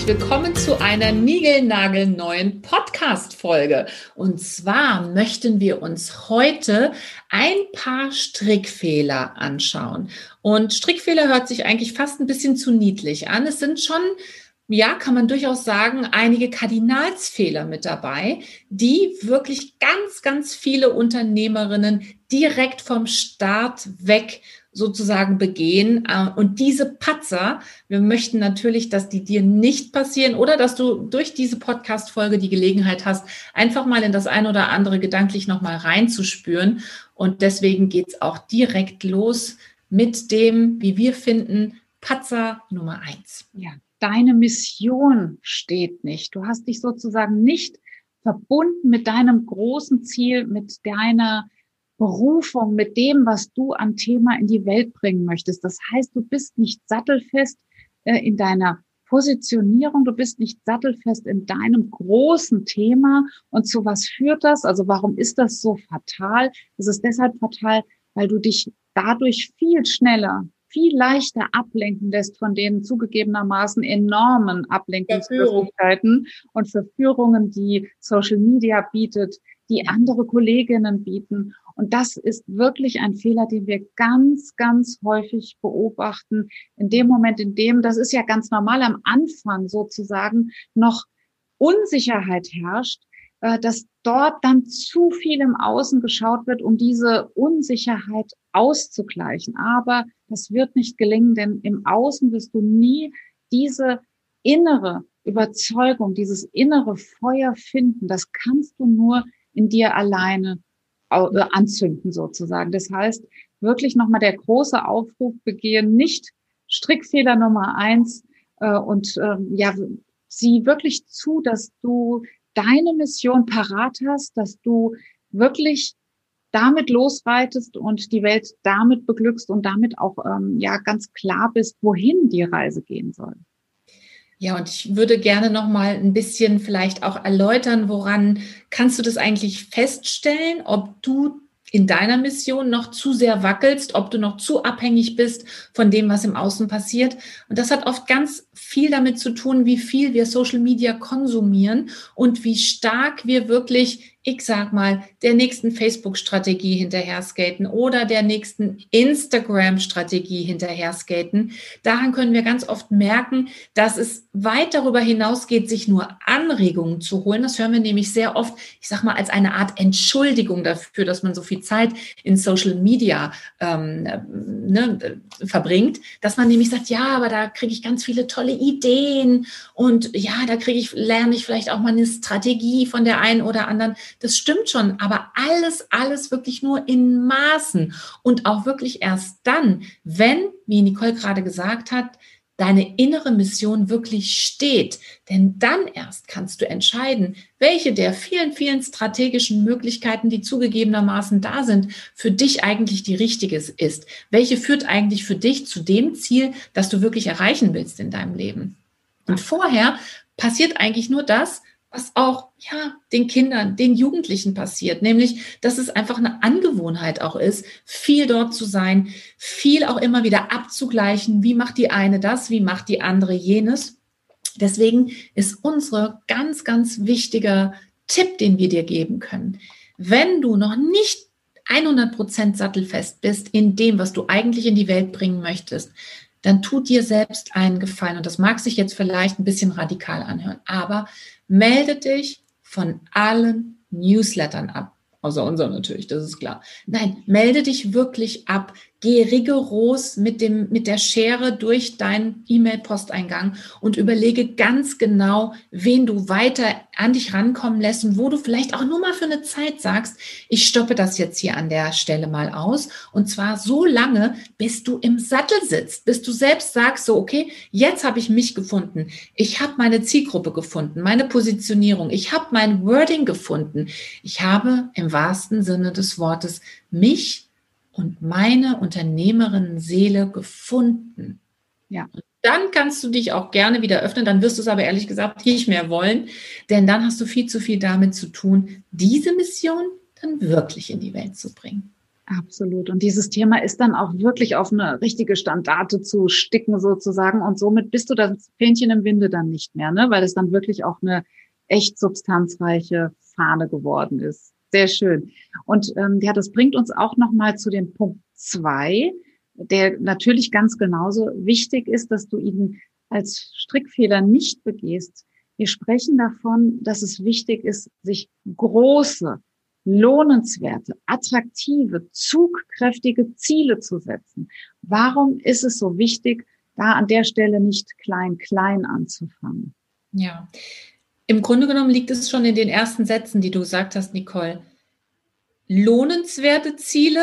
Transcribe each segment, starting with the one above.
Herzlich willkommen zu einer niegelnagelneuen Podcast-Folge. Und zwar möchten wir uns heute ein paar Strickfehler anschauen. Und Strickfehler hört sich eigentlich fast ein bisschen zu niedlich an. Es sind schon ja, kann man durchaus sagen, einige Kardinalsfehler mit dabei, die wirklich ganz, ganz viele Unternehmerinnen direkt vom Start weg sozusagen begehen. Äh, und diese Patzer, wir möchten natürlich, dass die dir nicht passieren oder dass du durch diese Podcast-Folge die Gelegenheit hast, einfach mal in das ein oder andere gedanklich nochmal reinzuspüren. Und deswegen geht's auch direkt los mit dem, wie wir finden, Patzer Nummer eins. Ja, deine Mission steht nicht. Du hast dich sozusagen nicht verbunden mit deinem großen Ziel, mit deiner Berufung, mit dem, was du an Thema in die Welt bringen möchtest. Das heißt, du bist nicht sattelfest äh, in deiner Positionierung, du bist nicht sattelfest in deinem großen Thema. Und zu was führt das? Also warum ist das so fatal? Es ist deshalb fatal, weil du dich dadurch viel schneller viel leichter ablenken lässt von den zugegebenermaßen enormen Ablenkungsmöglichkeiten und Verführungen, die Social Media bietet, die andere Kolleginnen bieten. Und das ist wirklich ein Fehler, den wir ganz, ganz häufig beobachten. In dem Moment, in dem, das ist ja ganz normal am Anfang sozusagen, noch Unsicherheit herrscht, äh, dass dort dann zu viel im Außen geschaut wird, um diese Unsicherheit auszugleichen. Aber das wird nicht gelingen, denn im Außen wirst du nie diese innere Überzeugung, dieses innere Feuer finden. Das kannst du nur in dir alleine anzünden sozusagen. Das heißt, wirklich nochmal der große Aufruf begehen, nicht Strickfehler Nummer eins äh, und ähm, ja, sieh wirklich zu, dass du deine Mission parat hast, dass du wirklich damit losreitest und die Welt damit beglückst und damit auch ähm, ja ganz klar bist, wohin die Reise gehen soll. Ja, und ich würde gerne noch mal ein bisschen vielleicht auch erläutern, woran kannst du das eigentlich feststellen, ob du in deiner Mission noch zu sehr wackelst, ob du noch zu abhängig bist von dem, was im Außen passiert. Und das hat oft ganz viel damit zu tun, wie viel wir Social Media konsumieren und wie stark wir wirklich ich sag mal, der nächsten Facebook-Strategie hinterher skaten oder der nächsten Instagram-Strategie hinterher skaten. Daran können wir ganz oft merken, dass es weit darüber hinausgeht, sich nur Anregungen zu holen. Das hören wir nämlich sehr oft, ich sag mal, als eine Art Entschuldigung dafür, dass man so viel Zeit in Social Media ähm, ne, verbringt, dass man nämlich sagt, ja, aber da kriege ich ganz viele tolle Ideen und ja, da kriege ich, lerne ich vielleicht auch mal eine Strategie von der einen oder anderen das stimmt schon, aber alles, alles wirklich nur in Maßen und auch wirklich erst dann, wenn, wie Nicole gerade gesagt hat, deine innere Mission wirklich steht. Denn dann erst kannst du entscheiden, welche der vielen, vielen strategischen Möglichkeiten, die zugegebenermaßen da sind, für dich eigentlich die richtige ist. Welche führt eigentlich für dich zu dem Ziel, das du wirklich erreichen willst in deinem Leben. Und vorher passiert eigentlich nur das, was auch ja den Kindern, den Jugendlichen passiert, nämlich dass es einfach eine Angewohnheit auch ist, viel dort zu sein, viel auch immer wieder abzugleichen, wie macht die eine das, wie macht die andere jenes. Deswegen ist unsere ganz ganz wichtiger Tipp, den wir dir geben können, wenn du noch nicht 100% sattelfest bist in dem, was du eigentlich in die Welt bringen möchtest, dann tut dir selbst einen Gefallen. Und das mag sich jetzt vielleicht ein bisschen radikal anhören, aber melde dich von allen Newslettern ab. Außer unser natürlich, das ist klar. Nein, melde dich wirklich ab. Geh rigoros mit dem, mit der Schere durch deinen E-Mail-Posteingang und überlege ganz genau, wen du weiter an dich rankommen lässt und wo du vielleicht auch nur mal für eine Zeit sagst, ich stoppe das jetzt hier an der Stelle mal aus. Und zwar so lange, bis du im Sattel sitzt, bis du selbst sagst, so, okay, jetzt habe ich mich gefunden. Ich habe meine Zielgruppe gefunden, meine Positionierung. Ich habe mein Wording gefunden. Ich habe im wahrsten Sinne des Wortes mich und meine Unternehmerinnen-Seele gefunden. Ja. dann kannst du dich auch gerne wieder öffnen. Dann wirst du es aber ehrlich gesagt nicht mehr wollen, denn dann hast du viel zu viel damit zu tun, diese Mission dann wirklich in die Welt zu bringen. Absolut. Und dieses Thema ist dann auch wirklich auf eine richtige Standarte zu sticken sozusagen. Und somit bist du das Fähnchen im Winde dann nicht mehr, ne? weil es dann wirklich auch eine echt substanzreiche Fahne geworden ist. Sehr schön. Und ähm, ja, das bringt uns auch nochmal zu dem Punkt zwei, der natürlich ganz genauso wichtig ist, dass du ihn als Strickfehler nicht begehst. Wir sprechen davon, dass es wichtig ist, sich große, lohnenswerte, attraktive, zugkräftige Ziele zu setzen. Warum ist es so wichtig, da an der Stelle nicht klein, klein anzufangen? Ja, im Grunde genommen liegt es schon in den ersten Sätzen, die du gesagt hast, Nicole. Lohnenswerte Ziele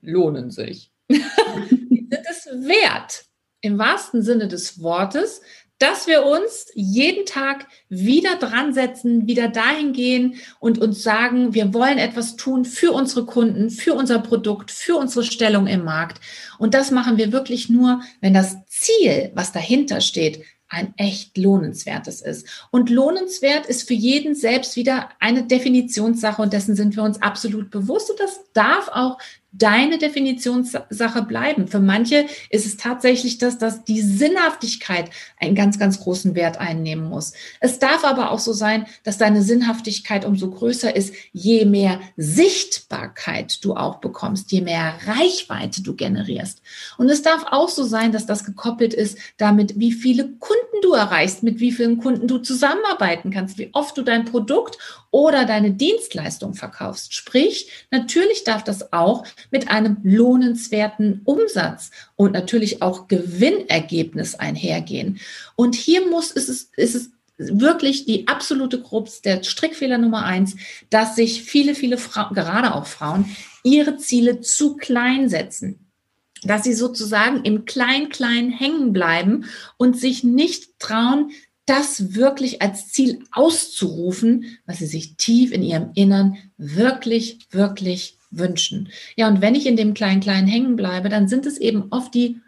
lohnen sich. sind es wert, im wahrsten Sinne des Wortes, dass wir uns jeden Tag wieder dran setzen, wieder dahin gehen und uns sagen, wir wollen etwas tun für unsere Kunden, für unser Produkt, für unsere Stellung im Markt. Und das machen wir wirklich nur, wenn das Ziel, was dahinter steht, ein echt lohnenswertes ist. Und lohnenswert ist für jeden selbst wieder eine Definitionssache und dessen sind wir uns absolut bewusst und das darf auch deine Definitionssache bleiben. Für manche ist es tatsächlich das, dass die Sinnhaftigkeit einen ganz, ganz großen Wert einnehmen muss. Es darf aber auch so sein, dass deine Sinnhaftigkeit umso größer ist, je mehr Sichtbarkeit du auch bekommst, je mehr Reichweite du generierst. Und es darf auch so sein, dass das gekoppelt ist damit, wie viele Kunden du erreichst, mit wie vielen Kunden du zusammenarbeiten kannst, wie oft du dein Produkt oder deine Dienstleistung verkaufst. Sprich, natürlich darf das auch mit einem lohnenswerten Umsatz und natürlich auch Gewinnergebnis einhergehen. Und hier muss ist es, ist es wirklich die absolute Krux, der Strickfehler Nummer eins, dass sich viele, viele Frauen, gerade auch Frauen, ihre Ziele zu klein setzen dass sie sozusagen im Klein-Klein hängen bleiben und sich nicht trauen, das wirklich als Ziel auszurufen, was sie sich tief in ihrem Innern wirklich, wirklich wünschen. Ja, und wenn ich in dem Klein-Klein hängen bleibe, dann sind es eben oft die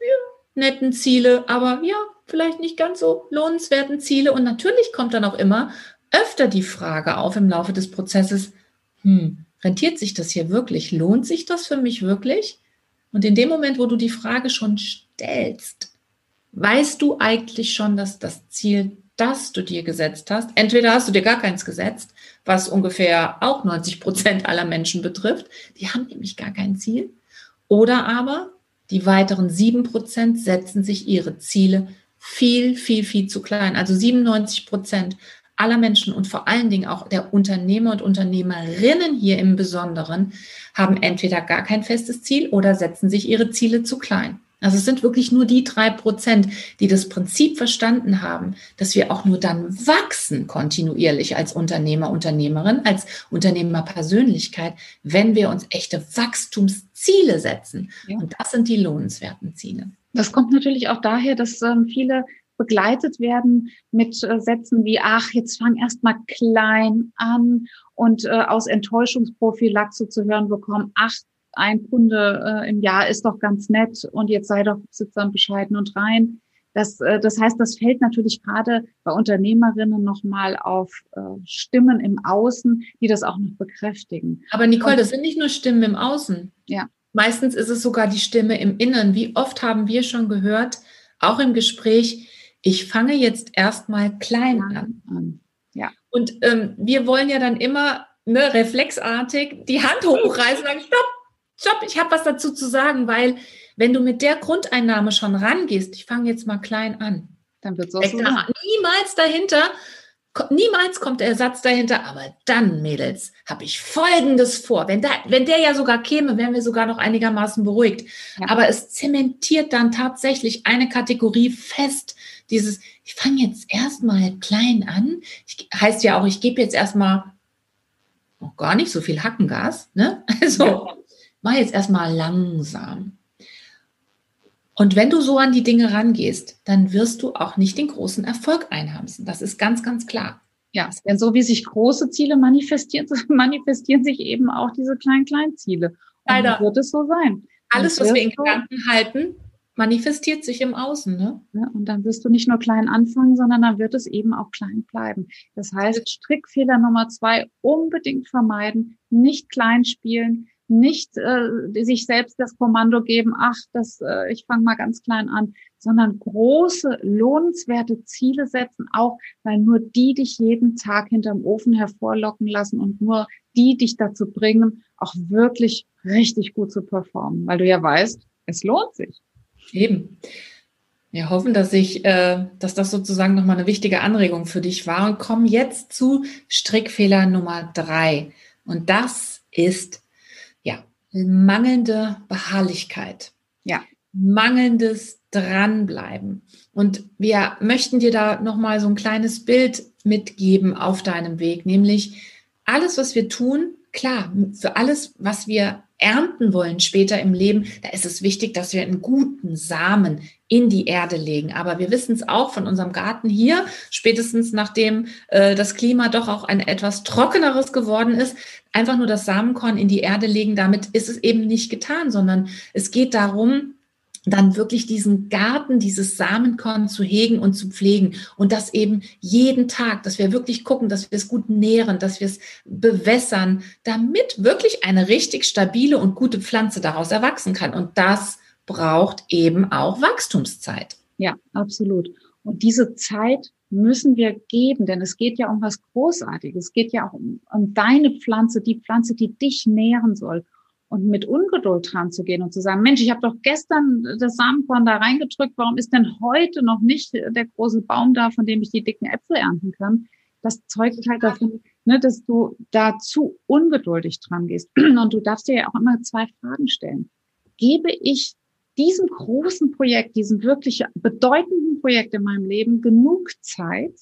ja, netten Ziele, aber ja, vielleicht nicht ganz so lohnenswerten Ziele. Und natürlich kommt dann auch immer öfter die Frage auf im Laufe des Prozesses, hm, rentiert sich das hier wirklich? Lohnt sich das für mich wirklich? Und in dem Moment, wo du die Frage schon stellst, weißt du eigentlich schon, dass das Ziel, das du dir gesetzt hast, entweder hast du dir gar keins gesetzt, was ungefähr auch 90 Prozent aller Menschen betrifft, die haben nämlich gar kein Ziel, oder aber die weiteren sieben Prozent setzen sich ihre Ziele viel, viel, viel zu klein. Also 97 Prozent aller Menschen und vor allen Dingen auch der Unternehmer und Unternehmerinnen hier im Besonderen haben entweder gar kein festes Ziel oder setzen sich ihre Ziele zu klein. Also es sind wirklich nur die drei Prozent, die das Prinzip verstanden haben, dass wir auch nur dann wachsen kontinuierlich als Unternehmer, Unternehmerin, als Unternehmerpersönlichkeit, wenn wir uns echte Wachstumsziele setzen. Ja. Und das sind die lohnenswerten Ziele. Das kommt natürlich auch daher, dass ähm, viele begleitet werden mit äh, Sätzen wie, ach, jetzt fang erst mal klein an und äh, aus Enttäuschungsprophylaxe zu hören bekommen, ach, ein Kunde äh, im Jahr ist doch ganz nett und jetzt sei doch sittsam bescheiden und rein. Das, äh, das heißt, das fällt natürlich gerade bei Unternehmerinnen nochmal auf äh, Stimmen im Außen, die das auch noch bekräftigen. Aber Nicole, das sind nicht nur Stimmen im Außen. Ja. Meistens ist es sogar die Stimme im Innern. Wie oft haben wir schon gehört, auch im Gespräch, ich fange jetzt erstmal klein an. Ja. Und ähm, wir wollen ja dann immer ne, reflexartig die Hand hochreißen und sagen, stopp, stopp, ich habe was dazu zu sagen, weil wenn du mit der Grundeinnahme schon rangehst, ich fange jetzt mal klein an, dann wird es auch so. Niemals dahinter, niemals kommt der Satz dahinter, aber dann, Mädels, habe ich Folgendes vor. Wenn, da, wenn der ja sogar käme, wären wir sogar noch einigermaßen beruhigt. Ja. Aber es zementiert dann tatsächlich eine Kategorie fest, dieses, ich fange jetzt erstmal klein an, ich, heißt ja auch, ich gebe jetzt erstmal noch gar nicht so viel Hackengas, ne? Also. Mach jetzt erstmal langsam. Und wenn du so an die Dinge rangehst, dann wirst du auch nicht den großen Erfolg einhamsen. Das ist ganz, ganz klar. Ja, denn so wie sich große Ziele manifestieren, manifestieren sich eben auch diese kleinen, kleinen Ziele. Leider. wird es so sein. Alles, was wir in Gedanken halten, manifestiert sich im Außen. Ne? Ja, und dann wirst du nicht nur klein anfangen, sondern dann wird es eben auch klein bleiben. Das heißt, Strickfehler Nummer zwei unbedingt vermeiden, nicht klein spielen, nicht äh, sich selbst das Kommando geben, ach, das, äh, ich fange mal ganz klein an, sondern große, lohnenswerte Ziele setzen, auch weil nur die dich jeden Tag hinterm Ofen hervorlocken lassen und nur die dich dazu bringen, auch wirklich richtig gut zu performen, weil du ja weißt, es lohnt sich. Eben. Wir hoffen, dass ich, äh, dass das sozusagen nochmal eine wichtige Anregung für dich war und kommen jetzt zu Strickfehler Nummer drei. Und das ist, ja, mangelnde Beharrlichkeit. Ja. Mangelndes Dranbleiben. Und wir möchten dir da nochmal so ein kleines Bild mitgeben auf deinem Weg, nämlich alles, was wir tun, klar, für alles, was wir ernten wollen später im Leben, da ist es wichtig, dass wir einen guten Samen in die Erde legen. Aber wir wissen es auch von unserem Garten hier, spätestens nachdem äh, das Klima doch auch ein etwas trockeneres geworden ist, einfach nur das Samenkorn in die Erde legen, damit ist es eben nicht getan, sondern es geht darum, dann wirklich diesen Garten, dieses Samenkorn zu hegen und zu pflegen und das eben jeden Tag, dass wir wirklich gucken, dass wir es gut nähren, dass wir es bewässern, damit wirklich eine richtig stabile und gute Pflanze daraus erwachsen kann. Und das braucht eben auch Wachstumszeit. Ja, absolut. Und diese Zeit müssen wir geben, denn es geht ja um was Großartiges. Es geht ja auch um, um deine Pflanze, die Pflanze, die dich nähren soll und mit Ungeduld dran zu gehen und zu sagen, Mensch, ich habe doch gestern das Samenkorn da reingedrückt, warum ist denn heute noch nicht der große Baum da, von dem ich die dicken Äpfel ernten kann? Das zeugt halt davon, ne, dass du da zu ungeduldig dran gehst. Und du darfst dir ja auch immer zwei Fragen stellen. Gebe ich diesem großen Projekt, diesem wirklich bedeutenden Projekt in meinem Leben genug Zeit?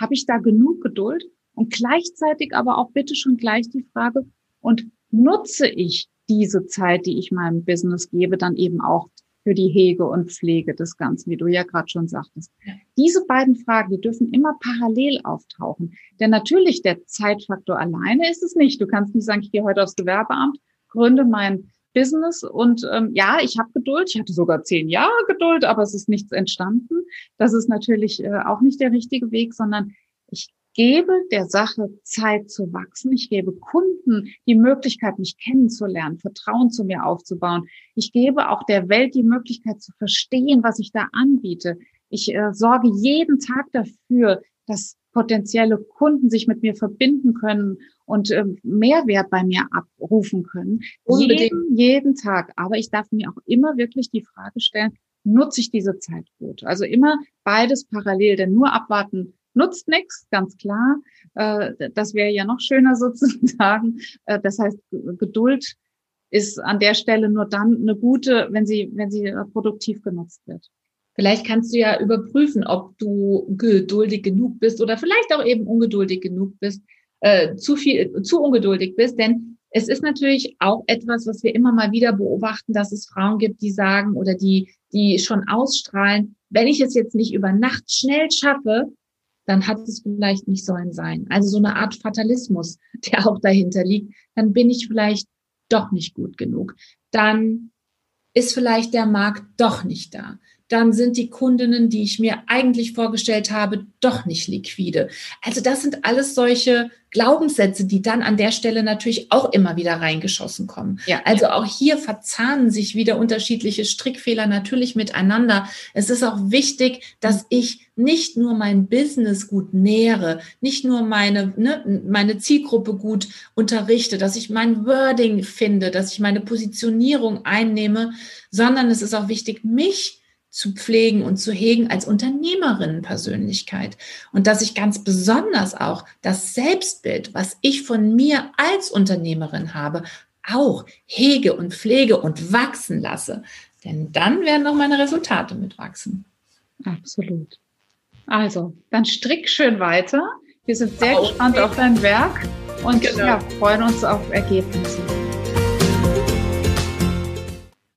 Habe ich da genug Geduld? Und gleichzeitig aber auch bitte schon gleich die Frage, und nutze ich diese Zeit, die ich meinem Business gebe, dann eben auch für die Hege und Pflege des Ganzen, wie du ja gerade schon sagtest. Diese beiden Fragen, die dürfen immer parallel auftauchen. Denn natürlich der Zeitfaktor alleine ist es nicht. Du kannst nicht sagen, ich gehe heute aufs Gewerbeamt, gründe mein Business und ähm, ja, ich habe Geduld. Ich hatte sogar zehn Jahre Geduld, aber es ist nichts entstanden. Das ist natürlich äh, auch nicht der richtige Weg, sondern ich gebe der Sache Zeit zu wachsen. Ich gebe Kunden die Möglichkeit, mich kennenzulernen, Vertrauen zu mir aufzubauen. Ich gebe auch der Welt die Möglichkeit zu verstehen, was ich da anbiete. Ich äh, sorge jeden Tag dafür, dass potenzielle Kunden sich mit mir verbinden können und äh, Mehrwert bei mir abrufen können. Jeden, jeden Tag. Aber ich darf mir auch immer wirklich die Frage stellen, nutze ich diese Zeit gut? Also immer beides parallel, denn nur abwarten nutzt nichts, ganz klar. Äh, das wäre ja noch schöner sozusagen. Äh, das heißt, Geduld ist an der Stelle nur dann eine gute, wenn sie, wenn sie äh, produktiv genutzt wird. Vielleicht kannst du ja überprüfen, ob du geduldig genug bist oder vielleicht auch eben ungeduldig genug bist, äh, zu viel, zu ungeduldig bist, denn es ist natürlich auch etwas, was wir immer mal wieder beobachten, dass es Frauen gibt, die sagen oder die, die schon ausstrahlen, wenn ich es jetzt nicht über Nacht schnell schaffe, dann hat es vielleicht nicht sollen sein. Also so eine Art Fatalismus, der auch dahinter liegt. Dann bin ich vielleicht doch nicht gut genug. Dann ist vielleicht der Markt doch nicht da dann sind die Kundinnen, die ich mir eigentlich vorgestellt habe, doch nicht liquide. Also das sind alles solche Glaubenssätze, die dann an der Stelle natürlich auch immer wieder reingeschossen kommen. Ja, also ja. auch hier verzahnen sich wieder unterschiedliche Strickfehler natürlich miteinander. Es ist auch wichtig, dass ich nicht nur mein Business gut nähere, nicht nur meine, ne, meine Zielgruppe gut unterrichte, dass ich mein Wording finde, dass ich meine Positionierung einnehme, sondern es ist auch wichtig, mich zu pflegen und zu hegen als Unternehmerinnenpersönlichkeit. Und dass ich ganz besonders auch das Selbstbild, was ich von mir als Unternehmerin habe, auch hege und pflege und wachsen lasse. Denn dann werden auch meine Resultate mitwachsen. Absolut. Also, dann strick schön weiter. Wir sind sehr okay. gespannt auf dein Werk und genau. ja, freuen uns auf Ergebnisse.